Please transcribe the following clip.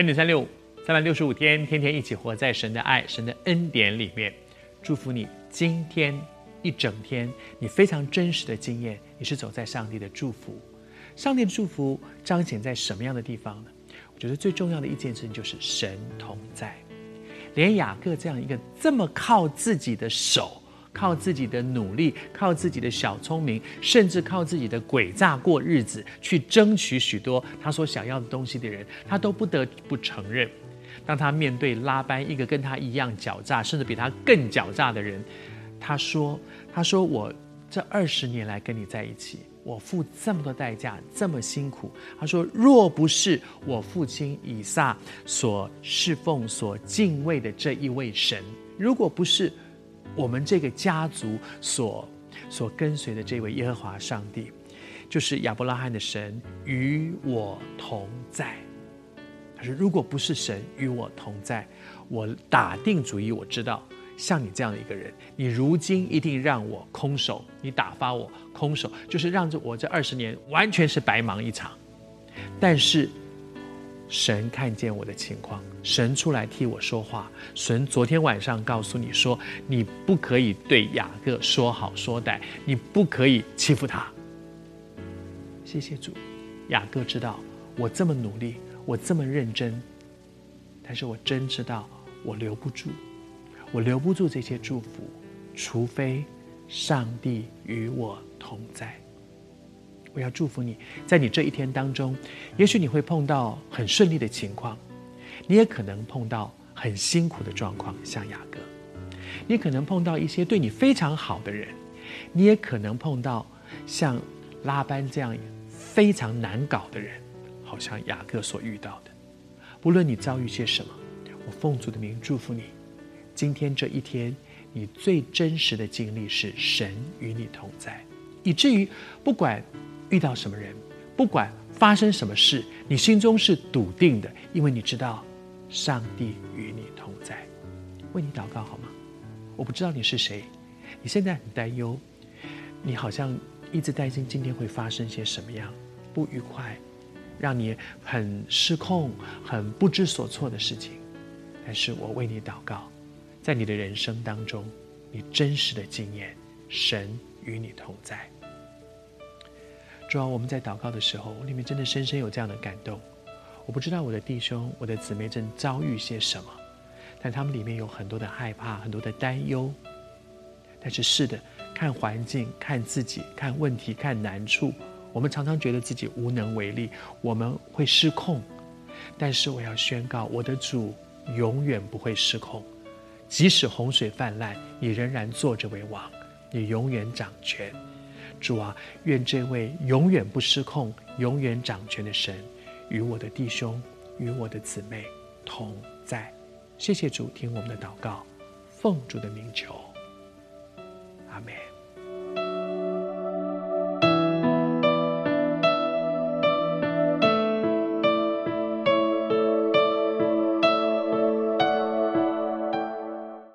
恩典三六五，三百六十五天，天天一起活在神的爱、神的恩典里面。祝福你今天一整天，你非常真实的经验，你是走在上帝的祝福。上帝的祝福彰显在什么样的地方呢？我觉得最重要的一件事情就是神同在。连雅各这样一个这么靠自己的手、靠自己的努力、靠自己的小聪明，甚至靠自己的诡诈过日子，去争取许多他所想要的东西的人，他都不得不承认，当他面对拉班一个跟他一样狡诈，甚至比他更狡诈的人，他说：“他说我这二十年来跟你在一起。”我付这么多代价，这么辛苦。他说：“若不是我父亲以撒所侍奉、所敬畏的这一位神，如果不是我们这个家族所所跟随的这位耶和华上帝，就是亚伯拉罕的神与我同在。”他说：“如果不是神与我同在，我打定主意，我知道。”像你这样的一个人，你如今一定让我空手，你打发我空手，就是让着我这二十年完全是白忙一场。但是神看见我的情况，神出来替我说话。神昨天晚上告诉你说，你不可以对雅各说好说歹，你不可以欺负他。谢谢主，雅各知道我这么努力，我这么认真，但是我真知道我留不住。我留不住这些祝福，除非上帝与我同在。我要祝福你，在你这一天当中，也许你会碰到很顺利的情况，你也可能碰到很辛苦的状况，像雅各；你可能碰到一些对你非常好的人，你也可能碰到像拉班这样非常难搞的人，好像雅各所遇到的。不论你遭遇些什么，我奉主的名祝福你。今天这一天，你最真实的经历是神与你同在，以至于不管遇到什么人，不管发生什么事，你心中是笃定的，因为你知道上帝与你同在。为你祷告好吗？我不知道你是谁，你现在很担忧，你好像一直担心今天会发生些什么样不愉快，让你很失控、很不知所措的事情。但是我为你祷告。在你的人生当中，你真实的经验，神与你同在。主要我们在祷告的时候，里面真的深深有这样的感动。我不知道我的弟兄、我的姊妹正遭遇些什么，但他们里面有很多的害怕，很多的担忧。但是是的，看环境、看自己、看问题、看难处，我们常常觉得自己无能为力，我们会失控。但是我要宣告，我的主永远不会失控。即使洪水泛滥，你仍然坐着为王，你永远掌权。主啊，愿这位永远不失控、永远掌权的神，与我的弟兄、与我的姊妹同在。谢谢主，听我们的祷告，奉主的名求，阿门。